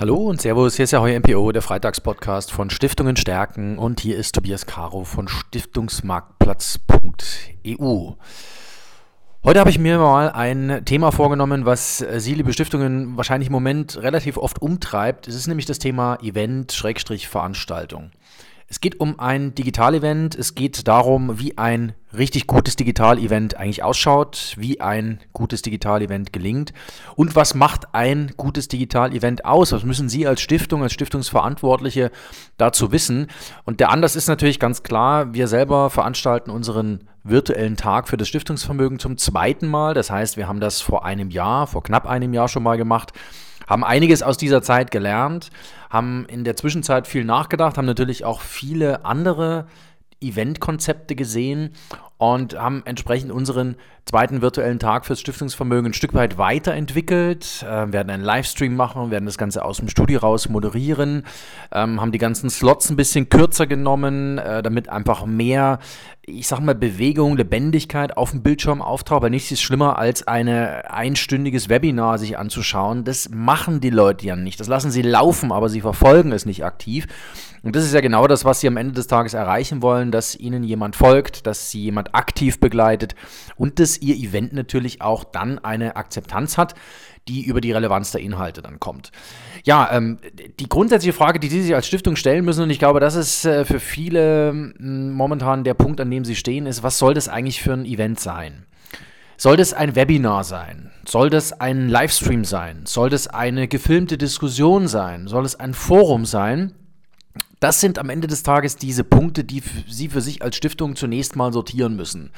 Hallo und Servus, hier ist ja heute MPO, der Freitagspodcast von Stiftungen stärken und hier ist Tobias Caro von Stiftungsmarktplatz.eu. Heute habe ich mir mal ein Thema vorgenommen, was Sie, liebe Stiftungen, wahrscheinlich im Moment relativ oft umtreibt. Es ist nämlich das Thema Event-Veranstaltung. Es geht um ein Digital-Event. Es geht darum, wie ein richtig gutes Digital-Event eigentlich ausschaut, wie ein gutes Digital-Event gelingt und was macht ein gutes Digital-Event aus? Was müssen Sie als Stiftung, als Stiftungsverantwortliche dazu wissen? Und der Anlass ist natürlich ganz klar, wir selber veranstalten unseren virtuellen Tag für das Stiftungsvermögen zum zweiten Mal. Das heißt, wir haben das vor einem Jahr, vor knapp einem Jahr schon mal gemacht haben einiges aus dieser Zeit gelernt, haben in der Zwischenzeit viel nachgedacht, haben natürlich auch viele andere Eventkonzepte gesehen und haben entsprechend unseren zweiten virtuellen Tag fürs Stiftungsvermögen ein Stück weit weiterentwickelt, äh, werden einen Livestream machen, werden das Ganze aus dem Studio raus moderieren, ähm, haben die ganzen Slots ein bisschen kürzer genommen, äh, damit einfach mehr, ich sag mal, Bewegung, Lebendigkeit auf dem Bildschirm auftaucht. Aber nichts ist schlimmer, als ein einstündiges Webinar sich anzuschauen. Das machen die Leute ja nicht. Das lassen sie laufen, aber sie verfolgen es nicht aktiv. Und das ist ja genau das, was sie am Ende des Tages erreichen wollen, dass ihnen jemand folgt, dass sie jemand aktiv begleitet und dass ihr Event natürlich auch dann eine Akzeptanz hat, die über die Relevanz der Inhalte dann kommt. Ja, ähm, die grundsätzliche Frage, die Sie sich als Stiftung stellen müssen, und ich glaube, das ist äh, für viele mh, momentan der Punkt, an dem Sie stehen, ist, was soll das eigentlich für ein Event sein? Soll das ein Webinar sein? Soll das ein Livestream sein? Soll das eine gefilmte Diskussion sein? Soll es ein Forum sein? Das sind am Ende des Tages diese Punkte, die Sie für sich als Stiftung zunächst mal sortieren müssen.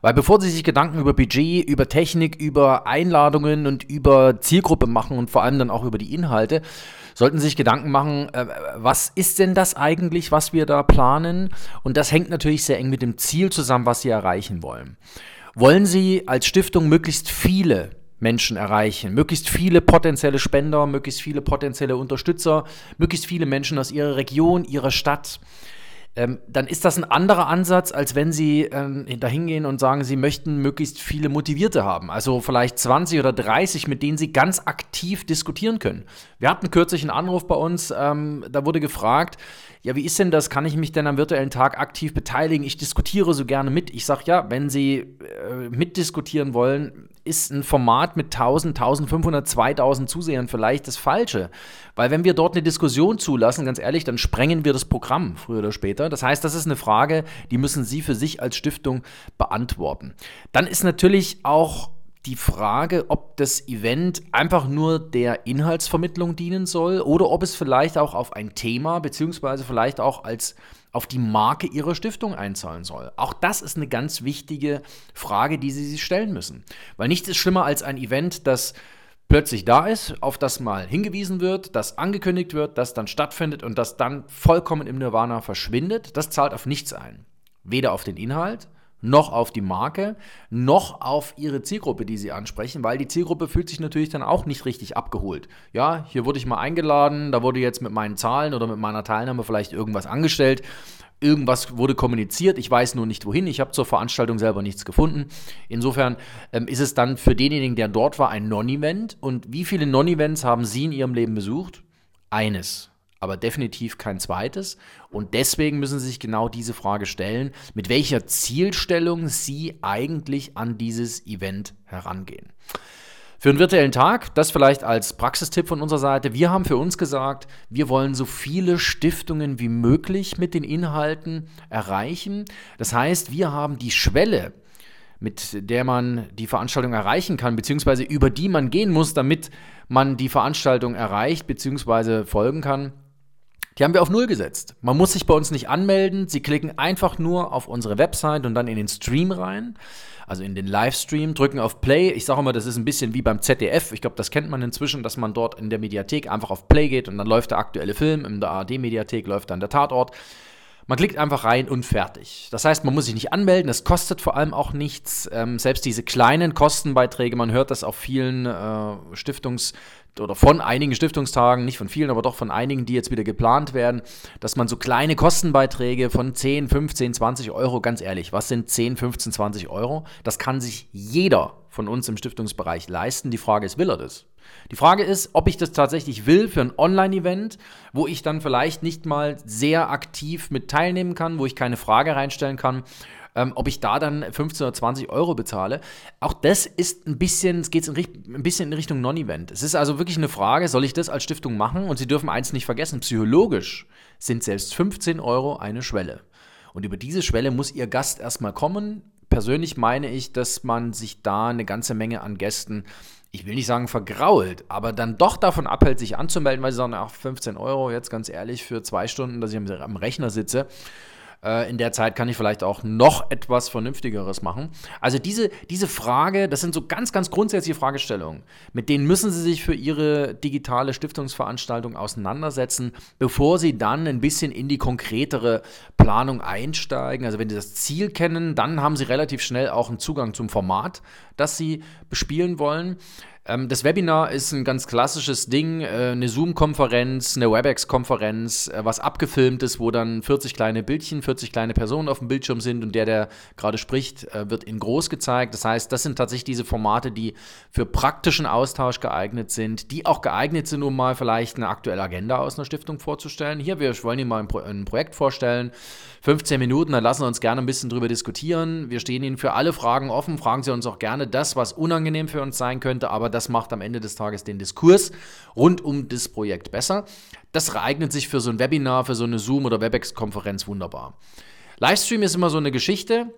Weil bevor Sie sich Gedanken über Budget, über Technik, über Einladungen und über Zielgruppe machen und vor allem dann auch über die Inhalte, sollten Sie sich Gedanken machen, äh, was ist denn das eigentlich, was wir da planen? Und das hängt natürlich sehr eng mit dem Ziel zusammen, was Sie erreichen wollen. Wollen Sie als Stiftung möglichst viele Menschen erreichen. Möglichst viele potenzielle Spender, möglichst viele potenzielle Unterstützer, möglichst viele Menschen aus ihrer Region, ihrer Stadt. Ähm, dann ist das ein anderer Ansatz, als wenn Sie ähm, dahingehen und sagen, Sie möchten möglichst viele Motivierte haben. Also vielleicht 20 oder 30, mit denen Sie ganz aktiv diskutieren können. Wir hatten kürzlich einen Anruf bei uns, ähm, da wurde gefragt, ja, wie ist denn das? Kann ich mich denn am virtuellen Tag aktiv beteiligen? Ich diskutiere so gerne mit. Ich sage ja, wenn Sie äh, mitdiskutieren wollen, ist ein Format mit 1000, 1500, 2000 Zusehern vielleicht das Falsche. Weil wenn wir dort eine Diskussion zulassen, ganz ehrlich, dann sprengen wir das Programm früher oder später. Das heißt, das ist eine Frage, die müssen Sie für sich als Stiftung beantworten. Dann ist natürlich auch die Frage, ob das Event einfach nur der Inhaltsvermittlung dienen soll oder ob es vielleicht auch auf ein Thema beziehungsweise vielleicht auch als auf die Marke ihrer Stiftung einzahlen soll. Auch das ist eine ganz wichtige Frage, die Sie sich stellen müssen. Weil nichts ist schlimmer als ein Event, das plötzlich da ist, auf das mal hingewiesen wird, das angekündigt wird, das dann stattfindet und das dann vollkommen im Nirvana verschwindet. Das zahlt auf nichts ein. Weder auf den Inhalt, noch auf die Marke, noch auf ihre Zielgruppe, die sie ansprechen, weil die Zielgruppe fühlt sich natürlich dann auch nicht richtig abgeholt. Ja, hier wurde ich mal eingeladen, da wurde jetzt mit meinen Zahlen oder mit meiner Teilnahme vielleicht irgendwas angestellt. Irgendwas wurde kommuniziert, ich weiß nur nicht wohin, ich habe zur Veranstaltung selber nichts gefunden. Insofern ähm, ist es dann für denjenigen, der dort war, ein Non-Event. Und wie viele Non-Events haben Sie in Ihrem Leben besucht? Eines aber definitiv kein zweites. Und deswegen müssen Sie sich genau diese Frage stellen, mit welcher Zielstellung Sie eigentlich an dieses Event herangehen. Für einen virtuellen Tag, das vielleicht als Praxistipp von unserer Seite. Wir haben für uns gesagt, wir wollen so viele Stiftungen wie möglich mit den Inhalten erreichen. Das heißt, wir haben die Schwelle, mit der man die Veranstaltung erreichen kann, beziehungsweise über die man gehen muss, damit man die Veranstaltung erreicht, beziehungsweise folgen kann, die haben wir auf Null gesetzt. Man muss sich bei uns nicht anmelden. Sie klicken einfach nur auf unsere Website und dann in den Stream rein, also in den Livestream, drücken auf Play. Ich sage immer, das ist ein bisschen wie beim ZDF. Ich glaube, das kennt man inzwischen, dass man dort in der Mediathek einfach auf Play geht und dann läuft der aktuelle Film. In der ARD-Mediathek läuft dann der Tatort. Man klickt einfach rein und fertig. Das heißt, man muss sich nicht anmelden, das kostet vor allem auch nichts. Ähm, selbst diese kleinen Kostenbeiträge, man hört das auf vielen äh, Stiftungs- oder von einigen Stiftungstagen, nicht von vielen, aber doch von einigen, die jetzt wieder geplant werden, dass man so kleine Kostenbeiträge von 10, 15, 20 Euro, ganz ehrlich, was sind 10, 15, 20 Euro? Das kann sich jeder von uns im Stiftungsbereich leisten. Die Frage ist, will er das? Die Frage ist, ob ich das tatsächlich will für ein Online-Event, wo ich dann vielleicht nicht mal sehr aktiv mit teilnehmen kann, wo ich keine Frage reinstellen kann, ähm, ob ich da dann 15 oder 20 Euro bezahle. Auch das ist ein bisschen, es geht ein bisschen in Richtung Non-Event. Es ist also wirklich eine Frage, soll ich das als Stiftung machen? Und Sie dürfen eins nicht vergessen, psychologisch sind selbst 15 Euro eine Schwelle. Und über diese Schwelle muss Ihr Gast erstmal kommen. Persönlich meine ich, dass man sich da eine ganze Menge an Gästen ich will nicht sagen vergrault, aber dann doch davon abhält, sich anzumelden, weil sie sagen, ach, 15 Euro, jetzt ganz ehrlich, für zwei Stunden, dass ich am Rechner sitze. Äh, in der Zeit kann ich vielleicht auch noch etwas Vernünftigeres machen. Also diese, diese Frage, das sind so ganz, ganz grundsätzliche Fragestellungen. Mit denen müssen Sie sich für Ihre digitale Stiftungsveranstaltung auseinandersetzen, bevor Sie dann ein bisschen in die konkretere Planung einsteigen. Also wenn Sie das Ziel kennen, dann haben Sie relativ schnell auch einen Zugang zum Format, das Sie bespielen wollen. Ähm, das Webinar ist ein ganz klassisches Ding, äh, eine Zoom-Konferenz, eine WebEx-Konferenz, äh, was abgefilmt ist, wo dann 40 kleine Bildchen, 40 kleine Personen auf dem Bildschirm sind und der, der gerade spricht, äh, wird in groß gezeigt. Das heißt, das sind tatsächlich diese Formate, die für praktischen Austausch geeignet sind, die auch geeignet sind, um mal vielleicht eine aktuelle Agenda aus einer Stiftung vorzustellen. Hier, wir wollen Ihnen mal ein, Pro ein Projekt vorstellen. 15 Minuten, dann lassen wir uns gerne ein bisschen drüber diskutieren. Wir stehen Ihnen für alle Fragen offen. Fragen Sie uns auch gerne das, was unangenehm für uns sein könnte, aber das macht am Ende des Tages den Diskurs rund um das Projekt besser. Das eignet sich für so ein Webinar, für so eine Zoom- oder WebEx-Konferenz wunderbar. Livestream ist immer so eine Geschichte.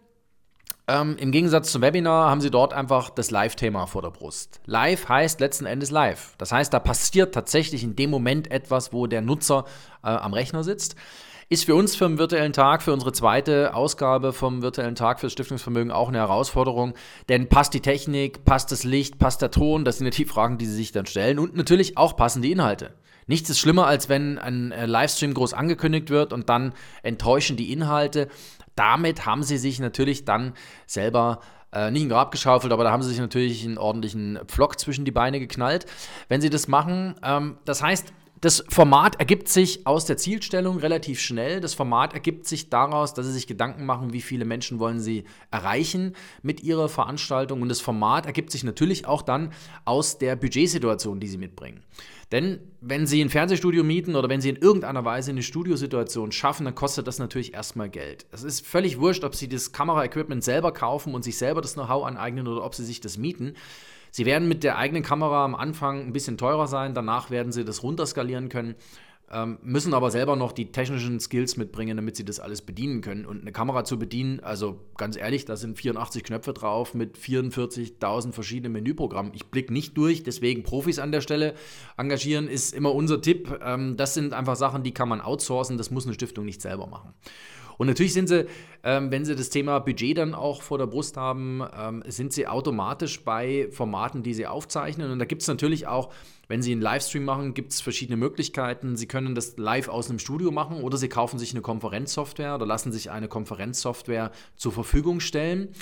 Ähm, Im Gegensatz zum Webinar haben Sie dort einfach das Live-Thema vor der Brust. Live heißt letzten Endes live. Das heißt, da passiert tatsächlich in dem Moment etwas, wo der Nutzer äh, am Rechner sitzt. Ist für uns für den virtuellen Tag, für unsere zweite Ausgabe vom virtuellen Tag fürs Stiftungsvermögen auch eine Herausforderung. Denn passt die Technik, passt das Licht, passt der Ton? Das sind ja die Fragen, die Sie sich dann stellen. Und natürlich auch passen die Inhalte. Nichts ist schlimmer, als wenn ein äh, Livestream groß angekündigt wird und dann enttäuschen die Inhalte. Damit haben Sie sich natürlich dann selber äh, nicht ein Grab geschaufelt, aber da haben sie sich natürlich einen ordentlichen Pflock zwischen die Beine geknallt, wenn sie das machen. Ähm, das heißt, das Format ergibt sich aus der Zielstellung relativ schnell. Das Format ergibt sich daraus, dass Sie sich Gedanken machen, wie viele Menschen wollen Sie erreichen mit Ihrer Veranstaltung. Und das Format ergibt sich natürlich auch dann aus der Budgetsituation, die Sie mitbringen. Denn wenn Sie ein Fernsehstudio mieten oder wenn Sie in irgendeiner Weise eine Studiosituation schaffen, dann kostet das natürlich erstmal Geld. Es ist völlig wurscht, ob Sie das Kameraequipment selber kaufen und sich selber das Know-how aneignen oder ob Sie sich das mieten. Sie werden mit der eigenen Kamera am Anfang ein bisschen teurer sein, danach werden sie das runterskalieren können, ähm, müssen aber selber noch die technischen Skills mitbringen, damit sie das alles bedienen können. Und eine Kamera zu bedienen, also ganz ehrlich, da sind 84 Knöpfe drauf mit 44.000 verschiedenen Menüprogrammen. Ich blicke nicht durch, deswegen Profis an der Stelle engagieren ist immer unser Tipp. Ähm, das sind einfach Sachen, die kann man outsourcen, das muss eine Stiftung nicht selber machen. Und natürlich sind sie, ähm, wenn sie das Thema Budget dann auch vor der Brust haben, ähm, sind sie automatisch bei Formaten, die sie aufzeichnen. Und da gibt es natürlich auch, wenn sie einen Livestream machen, gibt es verschiedene Möglichkeiten. Sie können das live aus einem Studio machen oder sie kaufen sich eine Konferenzsoftware oder lassen sich eine Konferenzsoftware zur Verfügung stellen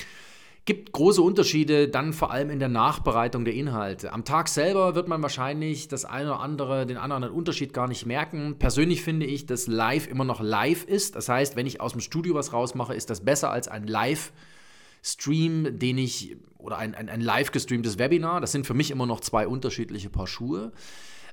gibt große Unterschiede dann vor allem in der Nachbereitung der Inhalte. Am Tag selber wird man wahrscheinlich das eine oder andere, den anderen Unterschied gar nicht merken. Persönlich finde ich, dass live immer noch live ist. Das heißt, wenn ich aus dem Studio was rausmache, ist das besser als ein Live Stream, den ich oder ein, ein, ein live gestreamtes Webinar. Das sind für mich immer noch zwei unterschiedliche Paar Schuhe.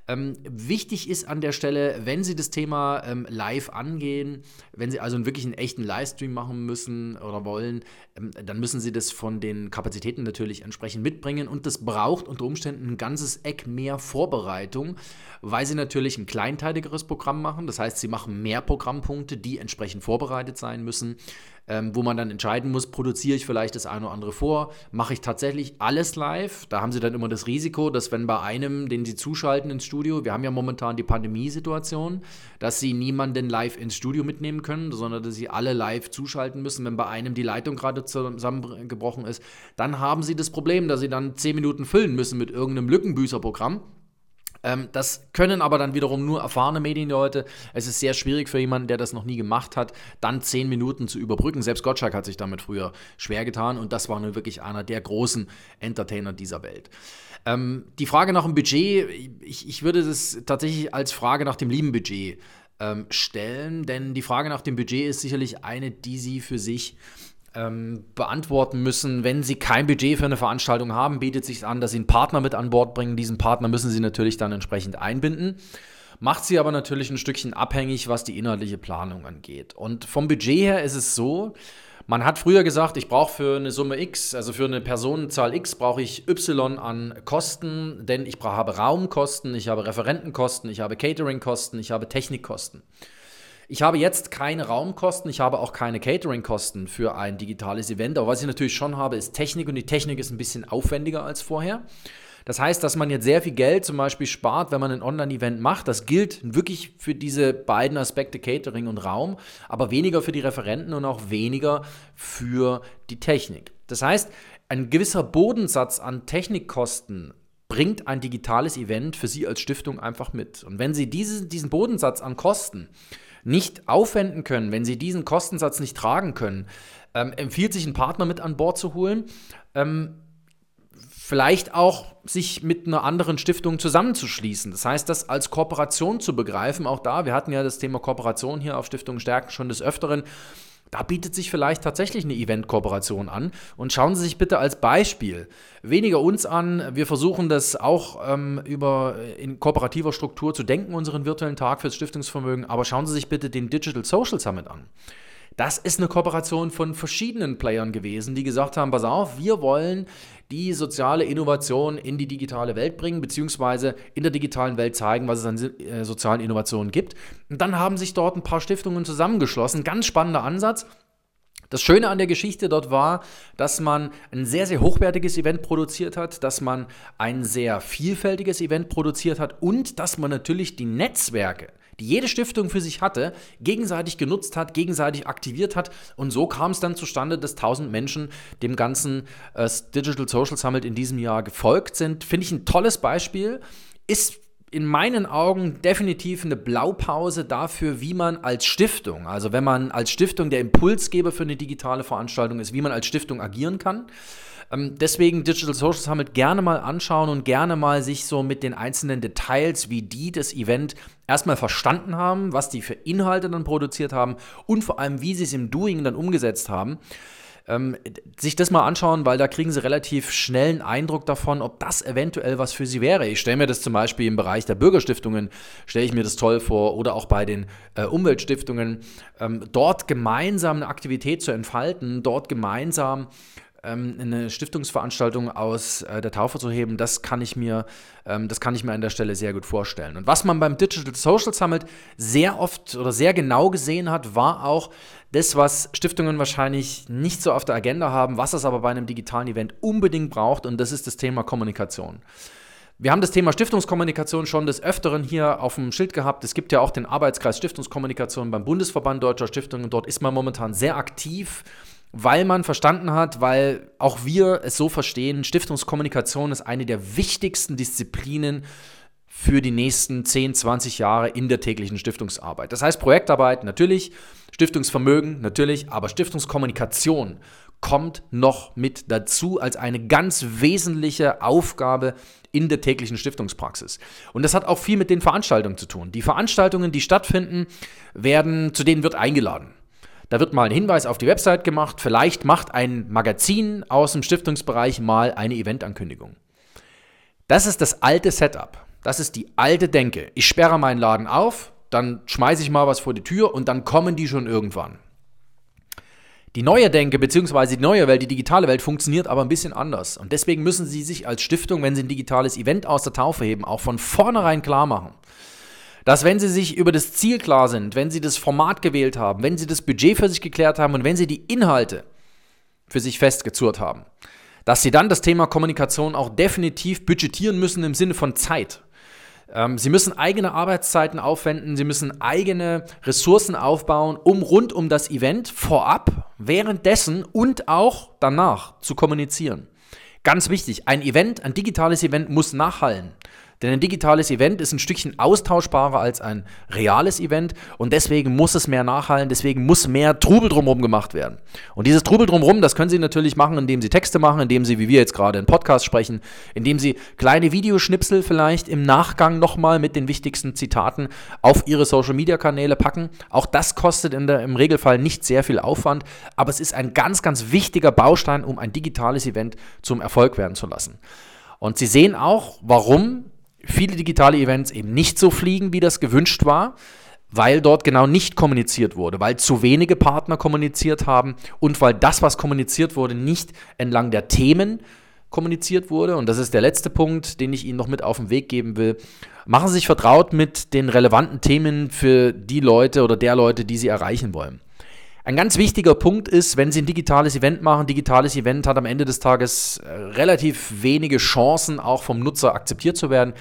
Ähm, wichtig ist an der Stelle, wenn Sie das Thema ähm, live angehen, wenn Sie also wirklich einen echten Livestream machen müssen oder wollen, ähm, dann müssen Sie das von den Kapazitäten natürlich entsprechend mitbringen und das braucht unter Umständen ein ganzes Eck mehr Vorbereitung, weil Sie natürlich ein kleinteiligeres Programm machen. Das heißt, Sie machen mehr Programmpunkte, die entsprechend vorbereitet sein müssen ähm, wo man dann entscheiden muss, produziere ich vielleicht das eine oder andere vor, mache ich tatsächlich alles live. Da haben sie dann immer das Risiko, dass wenn bei einem, den sie zuschalten ins Studio, wir haben ja momentan die Pandemiesituation, dass sie niemanden live ins Studio mitnehmen können, sondern dass sie alle live zuschalten müssen. Wenn bei einem die Leitung gerade zusammengebrochen ist, dann haben sie das Problem, dass sie dann zehn Minuten füllen müssen mit irgendeinem Lückenbüßerprogramm ähm, das können aber dann wiederum nur erfahrene Medienleute. Es ist sehr schwierig für jemanden, der das noch nie gemacht hat, dann zehn Minuten zu überbrücken. Selbst Gottschalk hat sich damit früher schwer getan und das war nun wirklich einer der großen Entertainer dieser Welt. Ähm, die Frage nach dem Budget, ich, ich würde das tatsächlich als Frage nach dem lieben Budget ähm, stellen, denn die Frage nach dem Budget ist sicherlich eine, die Sie für sich ähm, beantworten müssen. Wenn Sie kein Budget für eine Veranstaltung haben, bietet sich an, dass Sie einen Partner mit an Bord bringen. Diesen Partner müssen Sie natürlich dann entsprechend einbinden. Macht sie aber natürlich ein Stückchen abhängig, was die inhaltliche Planung angeht. Und vom Budget her ist es so, man hat früher gesagt, ich brauche für eine Summe X, also für eine Personenzahl X, brauche ich Y an Kosten, denn ich habe Raumkosten, ich habe Referentenkosten, ich habe Cateringkosten, ich habe Technikkosten. Ich habe jetzt keine Raumkosten, ich habe auch keine Cateringkosten für ein digitales Event, aber was ich natürlich schon habe, ist Technik und die Technik ist ein bisschen aufwendiger als vorher. Das heißt, dass man jetzt sehr viel Geld zum Beispiel spart, wenn man ein Online-Event macht. Das gilt wirklich für diese beiden Aspekte Catering und Raum, aber weniger für die Referenten und auch weniger für die Technik. Das heißt, ein gewisser Bodensatz an Technikkosten bringt ein digitales Event für Sie als Stiftung einfach mit. Und wenn Sie diese, diesen Bodensatz an Kosten nicht aufwenden können, wenn Sie diesen Kostensatz nicht tragen können, ähm, empfiehlt sich einen Partner mit an Bord zu holen. Ähm, vielleicht auch sich mit einer anderen Stiftung zusammenzuschließen. Das heißt, das als Kooperation zu begreifen, auch da, wir hatten ja das Thema Kooperation hier auf Stiftung Stärken schon des Öfteren. Da bietet sich vielleicht tatsächlich eine Event-Kooperation an. Und schauen Sie sich bitte als Beispiel weniger uns an. Wir versuchen das auch ähm, über in kooperativer Struktur zu denken, unseren virtuellen Tag fürs Stiftungsvermögen. Aber schauen Sie sich bitte den Digital Social Summit an. Das ist eine Kooperation von verschiedenen Playern gewesen, die gesagt haben, pass auf, wir wollen die soziale Innovation in die digitale Welt bringen, beziehungsweise in der digitalen Welt zeigen, was es an äh, sozialen Innovationen gibt. Und dann haben sich dort ein paar Stiftungen zusammengeschlossen. Ganz spannender Ansatz. Das Schöne an der Geschichte dort war, dass man ein sehr, sehr hochwertiges Event produziert hat, dass man ein sehr vielfältiges Event produziert hat und dass man natürlich die Netzwerke, die jede Stiftung für sich hatte, gegenseitig genutzt hat, gegenseitig aktiviert hat. Und so kam es dann zustande, dass 1000 Menschen dem ganzen äh, Digital Social Summit in diesem Jahr gefolgt sind. Finde ich ein tolles Beispiel. Ist in meinen Augen definitiv eine Blaupause dafür, wie man als Stiftung, also wenn man als Stiftung der Impulsgeber für eine digitale Veranstaltung ist, wie man als Stiftung agieren kann. Ähm, deswegen Digital Social Summit gerne mal anschauen und gerne mal sich so mit den einzelnen Details, wie die das Event erstmal verstanden haben, was die für Inhalte dann produziert haben und vor allem, wie sie es im Doing dann umgesetzt haben. Ähm, sich das mal anschauen, weil da kriegen sie relativ schnell einen Eindruck davon, ob das eventuell was für sie wäre. Ich stelle mir das zum Beispiel im Bereich der Bürgerstiftungen, stelle ich mir das toll vor, oder auch bei den äh, Umweltstiftungen, ähm, dort gemeinsam eine Aktivität zu entfalten, dort gemeinsam eine Stiftungsveranstaltung aus äh, der Taufe zu heben, das kann ich mir, ähm, das kann ich mir an der Stelle sehr gut vorstellen. Und was man beim Digital Social Summit sehr oft oder sehr genau gesehen hat, war auch das, was Stiftungen wahrscheinlich nicht so auf der Agenda haben, was es aber bei einem digitalen Event unbedingt braucht, und das ist das Thema Kommunikation. Wir haben das Thema Stiftungskommunikation schon des Öfteren hier auf dem Schild gehabt. Es gibt ja auch den Arbeitskreis Stiftungskommunikation beim Bundesverband Deutscher Stiftungen. Dort ist man momentan sehr aktiv weil man verstanden hat, weil auch wir es so verstehen, Stiftungskommunikation ist eine der wichtigsten Disziplinen für die nächsten 10, 20 Jahre in der täglichen Stiftungsarbeit. Das heißt Projektarbeit natürlich, Stiftungsvermögen natürlich, aber Stiftungskommunikation kommt noch mit dazu als eine ganz wesentliche Aufgabe in der täglichen Stiftungspraxis. Und das hat auch viel mit den Veranstaltungen zu tun. Die Veranstaltungen, die stattfinden, werden, zu denen wird eingeladen. Da wird mal ein Hinweis auf die Website gemacht. Vielleicht macht ein Magazin aus dem Stiftungsbereich mal eine Eventankündigung. Das ist das alte Setup. Das ist die alte Denke. Ich sperre meinen Laden auf, dann schmeiße ich mal was vor die Tür und dann kommen die schon irgendwann. Die neue Denke bzw. die neue Welt, die digitale Welt funktioniert aber ein bisschen anders. Und deswegen müssen Sie sich als Stiftung, wenn Sie ein digitales Event aus der Taufe heben, auch von vornherein klar machen dass wenn Sie sich über das Ziel klar sind, wenn Sie das Format gewählt haben, wenn Sie das Budget für sich geklärt haben und wenn Sie die Inhalte für sich festgezurrt haben, dass Sie dann das Thema Kommunikation auch definitiv budgetieren müssen im Sinne von Zeit. Ähm, Sie müssen eigene Arbeitszeiten aufwenden, Sie müssen eigene Ressourcen aufbauen, um rund um das Event vorab, währenddessen und auch danach zu kommunizieren. Ganz wichtig, ein Event, ein digitales Event muss nachhallen. Denn ein digitales Event ist ein Stückchen austauschbarer als ein reales Event und deswegen muss es mehr nachhallen, deswegen muss mehr Trubel drumherum gemacht werden. Und dieses Trubel drumherum, das können Sie natürlich machen, indem Sie Texte machen, indem Sie, wie wir jetzt gerade, einen Podcast sprechen, indem Sie kleine Videoschnipsel vielleicht im Nachgang nochmal mit den wichtigsten Zitaten auf Ihre Social-Media-Kanäle packen. Auch das kostet der, im Regelfall nicht sehr viel Aufwand, aber es ist ein ganz, ganz wichtiger Baustein, um ein digitales Event zum Erfolg werden zu lassen. Und Sie sehen auch, warum viele digitale Events eben nicht so fliegen, wie das gewünscht war, weil dort genau nicht kommuniziert wurde, weil zu wenige Partner kommuniziert haben und weil das, was kommuniziert wurde, nicht entlang der Themen kommuniziert wurde. Und das ist der letzte Punkt, den ich Ihnen noch mit auf den Weg geben will. Machen Sie sich vertraut mit den relevanten Themen für die Leute oder der Leute, die Sie erreichen wollen. Ein ganz wichtiger Punkt ist, wenn Sie ein digitales Event machen, digitales Event hat am Ende des Tages äh, relativ wenige Chancen, auch vom Nutzer akzeptiert zu werden.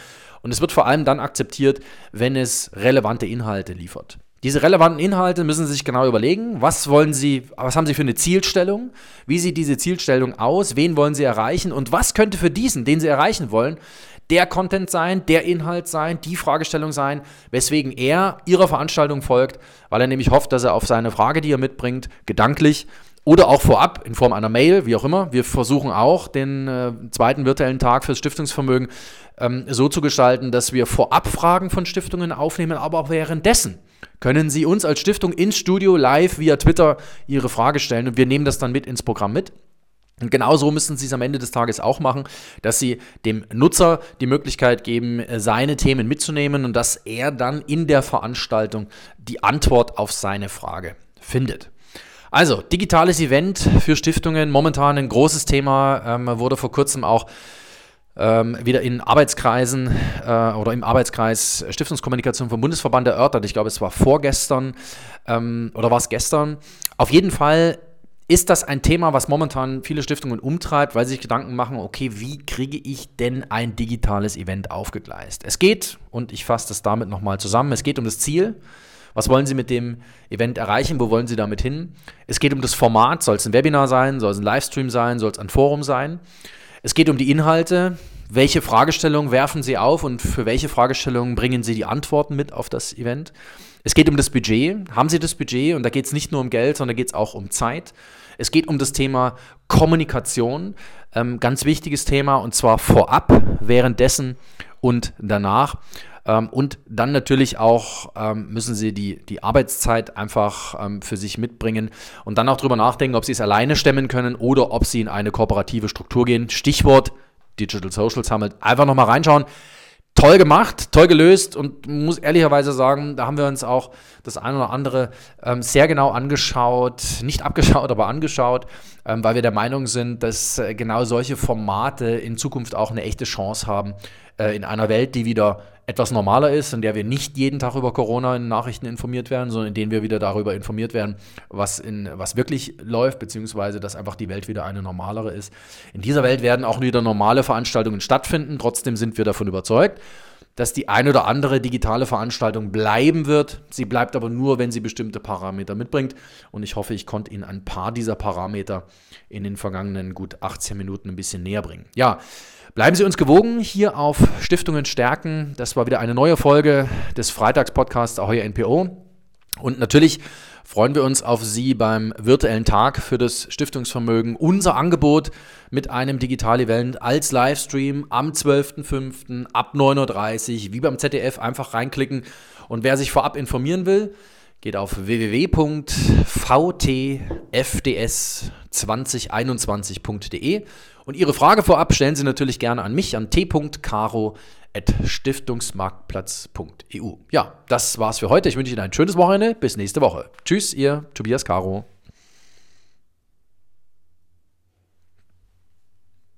Und es wird vor allem dann akzeptiert, wenn es relevante Inhalte liefert. Diese relevanten Inhalte müssen Sie sich genau überlegen, was wollen Sie, was haben Sie für eine Zielstellung, wie sieht diese Zielstellung aus, wen wollen Sie erreichen und was könnte für diesen, den Sie erreichen wollen, der Content sein, der Inhalt sein, die Fragestellung sein, weswegen er Ihrer Veranstaltung folgt, weil er nämlich hofft, dass er auf seine Frage, die er mitbringt, gedanklich oder auch vorab in Form einer Mail, wie auch immer. Wir versuchen auch den äh, zweiten virtuellen Tag fürs Stiftungsvermögen ähm, so zu gestalten, dass wir vorab Fragen von Stiftungen aufnehmen, aber auch währenddessen können Sie uns als Stiftung ins Studio live via Twitter Ihre Frage stellen und wir nehmen das dann mit ins Programm mit. Und genauso müssen Sie es am Ende des Tages auch machen, dass Sie dem Nutzer die Möglichkeit geben, äh, seine Themen mitzunehmen und dass er dann in der Veranstaltung die Antwort auf seine Frage findet. Also, digitales Event für Stiftungen, momentan ein großes Thema, ähm, wurde vor kurzem auch ähm, wieder in Arbeitskreisen äh, oder im Arbeitskreis Stiftungskommunikation vom Bundesverband erörtert. Ich glaube, es war vorgestern ähm, oder war es gestern. Auf jeden Fall ist das ein Thema, was momentan viele Stiftungen umtreibt, weil sie sich Gedanken machen, okay, wie kriege ich denn ein digitales Event aufgegleist? Es geht, und ich fasse das damit nochmal zusammen, es geht um das Ziel. Was wollen Sie mit dem Event erreichen? Wo wollen Sie damit hin? Es geht um das Format. Soll es ein Webinar sein? Soll es ein Livestream sein? Soll es ein Forum sein? Es geht um die Inhalte. Welche Fragestellungen werfen Sie auf und für welche Fragestellungen bringen Sie die Antworten mit auf das Event? Es geht um das Budget. Haben Sie das Budget? Und da geht es nicht nur um Geld, sondern geht es auch um Zeit. Es geht um das Thema Kommunikation. Ähm, ganz wichtiges Thema und zwar vorab, währenddessen und danach. Ähm, und dann natürlich auch ähm, müssen Sie die, die Arbeitszeit einfach ähm, für sich mitbringen und dann auch darüber nachdenken, ob Sie es alleine stemmen können oder ob Sie in eine kooperative Struktur gehen. Stichwort Digital Social Summit. Einfach nochmal reinschauen toll gemacht, toll gelöst und muss ehrlicherweise sagen, da haben wir uns auch das eine oder andere ähm, sehr genau angeschaut, nicht abgeschaut, aber angeschaut, ähm, weil wir der Meinung sind, dass äh, genau solche Formate in Zukunft auch eine echte Chance haben, in einer Welt, die wieder etwas normaler ist, in der wir nicht jeden Tag über Corona in Nachrichten informiert werden, sondern in denen wir wieder darüber informiert werden, was, in, was wirklich läuft, beziehungsweise dass einfach die Welt wieder eine normalere ist. In dieser Welt werden auch wieder normale Veranstaltungen stattfinden. Trotzdem sind wir davon überzeugt, dass die ein oder andere digitale Veranstaltung bleiben wird. Sie bleibt aber nur, wenn sie bestimmte Parameter mitbringt. Und ich hoffe, ich konnte Ihnen ein paar dieser Parameter in den vergangenen gut 18 Minuten ein bisschen näher bringen. Ja, Bleiben Sie uns gewogen hier auf Stiftungen stärken. Das war wieder eine neue Folge des Freitagspodcasts Ahoy NPO. Und natürlich freuen wir uns auf Sie beim virtuellen Tag für das Stiftungsvermögen. Unser Angebot mit einem Digital-Event als Livestream am 12.05. ab 9.30 Uhr, wie beim ZDF, einfach reinklicken. Und wer sich vorab informieren will, geht auf www.vtfds2021.de und Ihre Frage vorab stellen Sie natürlich gerne an mich, an t.caro.stiftungsmarktplatz.eu. Ja, das war's für heute. Ich wünsche Ihnen ein schönes Wochenende. Bis nächste Woche. Tschüss, Ihr Tobias Caro.